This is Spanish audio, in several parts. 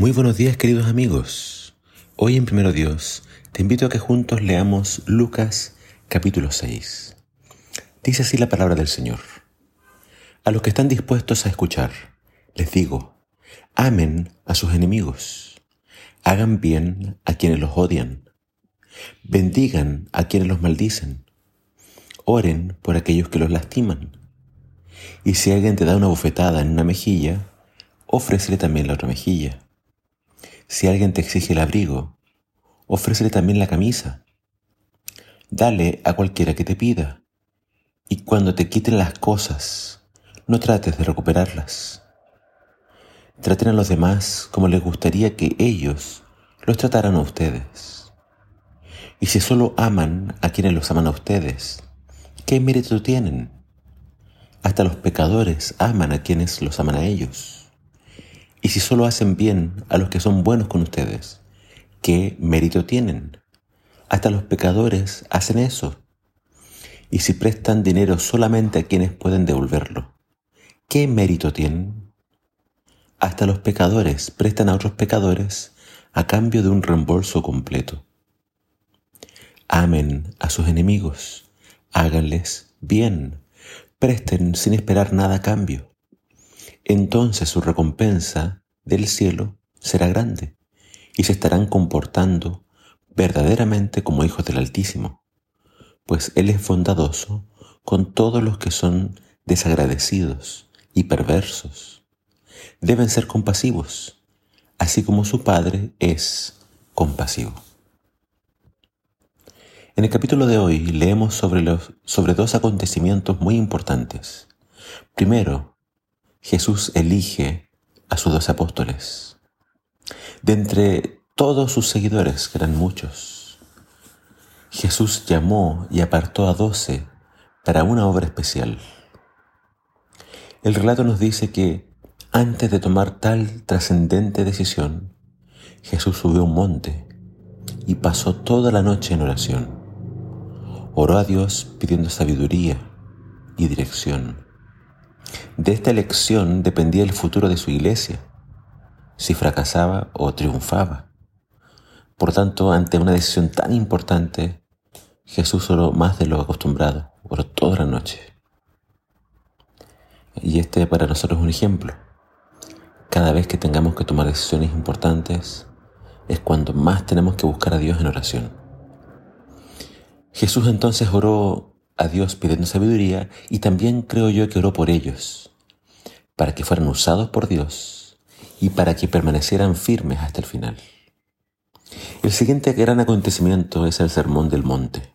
Muy buenos días queridos amigos. Hoy en Primero Dios te invito a que juntos leamos Lucas capítulo 6. Dice así la palabra del Señor. A los que están dispuestos a escuchar, les digo, amen a sus enemigos, hagan bien a quienes los odian, bendigan a quienes los maldicen, oren por aquellos que los lastiman. Y si alguien te da una bofetada en una mejilla, ofrécele también la otra mejilla. Si alguien te exige el abrigo, ofrécele también la camisa. Dale a cualquiera que te pida. Y cuando te quiten las cosas, no trates de recuperarlas. Traten a los demás como les gustaría que ellos los trataran a ustedes. Y si solo aman a quienes los aman a ustedes, ¿qué mérito tienen? Hasta los pecadores aman a quienes los aman a ellos. Y si solo hacen bien a los que son buenos con ustedes, ¿qué mérito tienen? Hasta los pecadores hacen eso. Y si prestan dinero solamente a quienes pueden devolverlo, ¿qué mérito tienen? Hasta los pecadores prestan a otros pecadores a cambio de un reembolso completo. Amen a sus enemigos, háganles bien, presten sin esperar nada a cambio entonces su recompensa del cielo será grande y se estarán comportando verdaderamente como hijos del Altísimo, pues Él es bondadoso con todos los que son desagradecidos y perversos. Deben ser compasivos, así como su Padre es compasivo. En el capítulo de hoy leemos sobre, sobre dos acontecimientos muy importantes. Primero, Jesús elige a sus dos apóstoles. De entre todos sus seguidores, que eran muchos, Jesús llamó y apartó a doce para una obra especial. El relato nos dice que antes de tomar tal trascendente decisión, Jesús subió a un monte y pasó toda la noche en oración. Oró a Dios pidiendo sabiduría y dirección. De esta elección dependía el futuro de su iglesia, si fracasaba o triunfaba. Por tanto, ante una decisión tan importante, Jesús oró más de lo acostumbrado, oró toda la noche. Y este para nosotros es un ejemplo. Cada vez que tengamos que tomar decisiones importantes, es cuando más tenemos que buscar a Dios en oración. Jesús entonces oró a Dios pidiendo sabiduría y también creo yo que oró por ellos, para que fueran usados por Dios y para que permanecieran firmes hasta el final. El siguiente gran acontecimiento es el Sermón del Monte.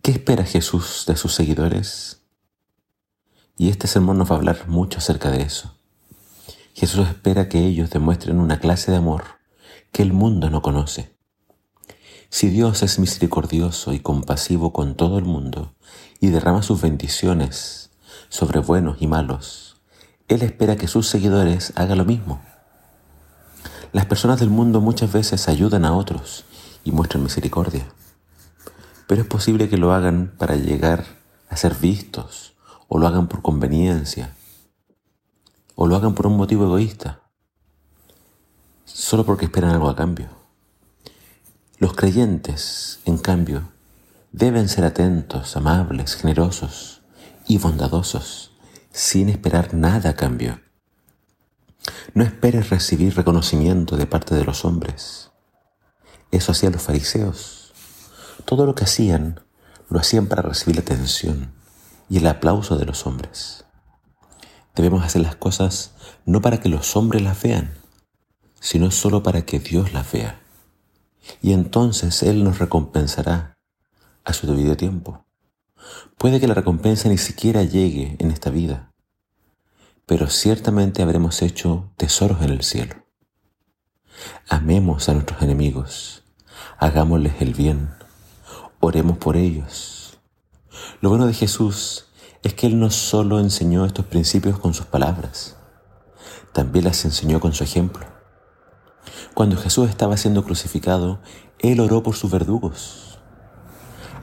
¿Qué espera Jesús de sus seguidores? Y este sermón nos va a hablar mucho acerca de eso. Jesús espera que ellos demuestren una clase de amor que el mundo no conoce si Dios es misericordioso y compasivo con todo el mundo y derrama sus bendiciones sobre buenos y malos, Él espera que sus seguidores hagan lo mismo. Las personas del mundo muchas veces ayudan a otros y muestran misericordia, pero es posible que lo hagan para llegar a ser vistos o lo hagan por conveniencia o lo hagan por un motivo egoísta, solo porque esperan algo a cambio. Los creyentes, en cambio, deben ser atentos, amables, generosos y bondadosos, sin esperar nada a cambio. No esperes recibir reconocimiento de parte de los hombres. Eso hacían los fariseos. Todo lo que hacían, lo hacían para recibir la atención y el aplauso de los hombres. Debemos hacer las cosas no para que los hombres las vean, sino solo para que Dios las vea y entonces Él nos recompensará a su debido tiempo. Puede que la recompensa ni siquiera llegue en esta vida, pero ciertamente habremos hecho tesoros en el cielo. Amemos a nuestros enemigos, hagámosles el bien, oremos por ellos. Lo bueno de Jesús es que Él no solo enseñó estos principios con sus palabras, también las enseñó con su ejemplo. Cuando Jesús estaba siendo crucificado, Él oró por sus verdugos.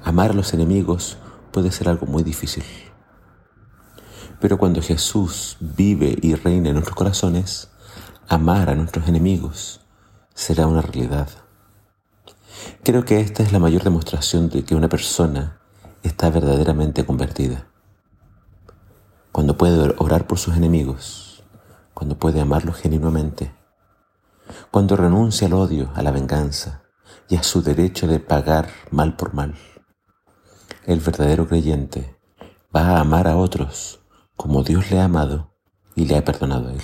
Amar a los enemigos puede ser algo muy difícil. Pero cuando Jesús vive y reina en nuestros corazones, amar a nuestros enemigos será una realidad. Creo que esta es la mayor demostración de que una persona está verdaderamente convertida. Cuando puede orar por sus enemigos, cuando puede amarlos genuinamente, cuando renuncia al odio, a la venganza y a su derecho de pagar mal por mal. El verdadero creyente va a amar a otros como Dios le ha amado y le ha perdonado a él.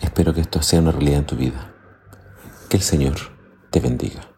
Espero que esto sea una realidad en tu vida. Que el Señor te bendiga.